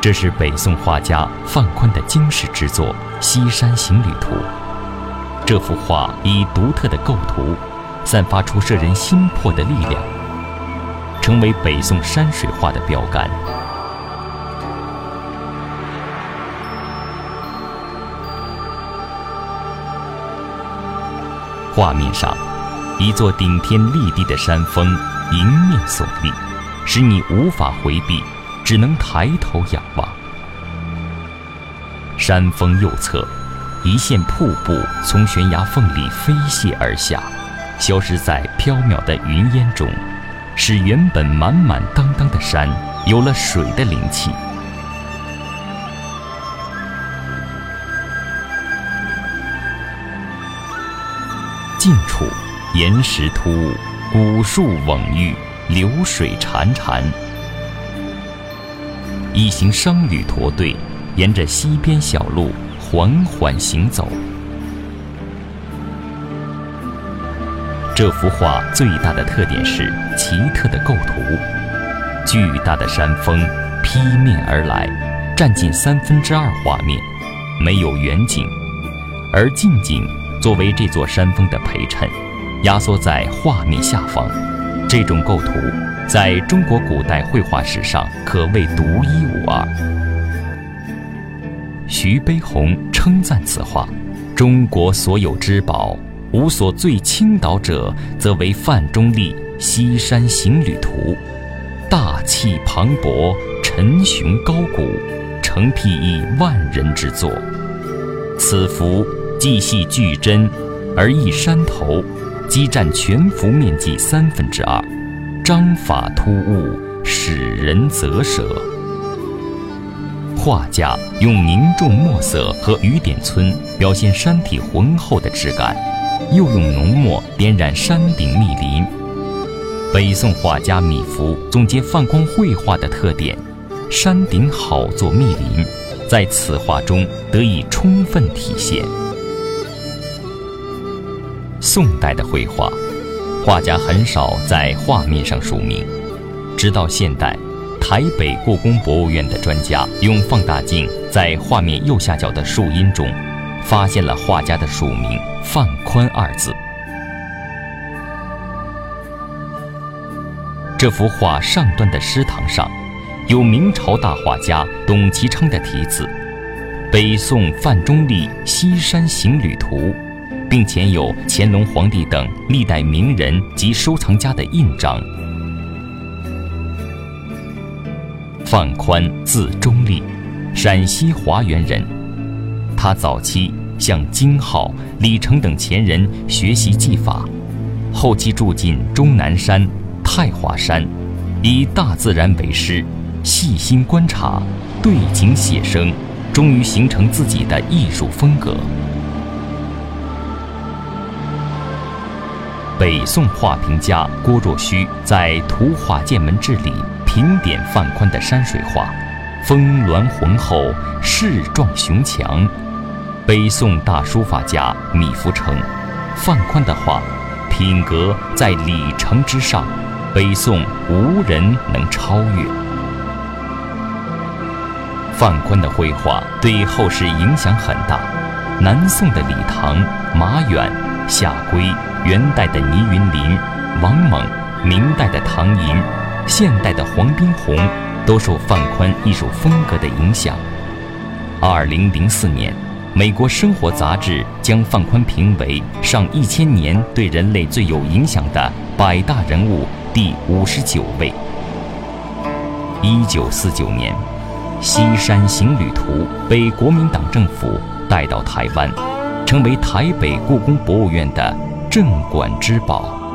这是北宋画家范宽的惊世之作《西山行旅图》。这幅画以独特的构图，散发出摄人心魄的力量，成为北宋山水画的标杆。画面上，一座顶天立地的山峰迎面耸立，使你无法回避。只能抬头仰望，山峰右侧，一线瀑布从悬崖缝里飞泻而下，消失在飘渺的云烟中，使原本满满当当的山有了水的灵气。近处，岩石突兀，古树蓊郁，流水潺潺。一行商旅驼队，沿着西边小路缓缓行走。这幅画最大的特点是奇特的构图。巨大的山峰劈面而来，占尽三分之二画面，没有远景，而近景作为这座山峰的陪衬，压缩在画面下方。这种构图。在中国古代绘画史上可谓独一无二。徐悲鸿称赞此画：“中国所有之宝，无所最倾倒者，则为范仲立《西山行旅图》，大气磅礴，沉雄高古，成辟一万人之作。此幅既系巨真，而一山头，积占全幅面积三分之二。”章法突兀，使人啧舌。画家用凝重墨色和雨点皴表现山体浑厚的质感，又用浓墨点染山顶密林。北宋画家米芾总结范光绘画的特点：山顶好作密林，在此画中得以充分体现。宋代的绘画。画家很少在画面上署名，直到现代，台北故宫博物院的专家用放大镜在画面右下角的树荫中，发现了画家的署名“范宽”二字。这幅画上端的诗堂上，有明朝大画家董其昌的题字：“北宋范中立西山行旅图。”并且有乾隆皇帝等历代名人及收藏家的印章。范宽，字中立，陕西华原人。他早期向金浩、李成等前人学习技法，后期住进终南山、太华山，以大自然为师，细心观察，对景写生，终于形成自己的艺术风格。北宋画评家郭若虚在《图画剑门志》里评点范宽的山水画，峰峦浑厚，势壮雄强。北宋大书法家米芾称，范宽的画品格在李成之上，北宋无人能超越。范宽的绘画对后世影响很大，南宋的李唐、马远、夏圭。元代的倪云林、王蒙，明代的唐寅，现代的黄宾虹，都受范宽艺术风格的影响。二零零四年，美国生活杂志将范宽评为上一千年对人类最有影响的百大人物第五十九位。一九四九年，《西山行旅图》被国民党政府带到台湾，成为台北故宫博物院的。镇馆之宝。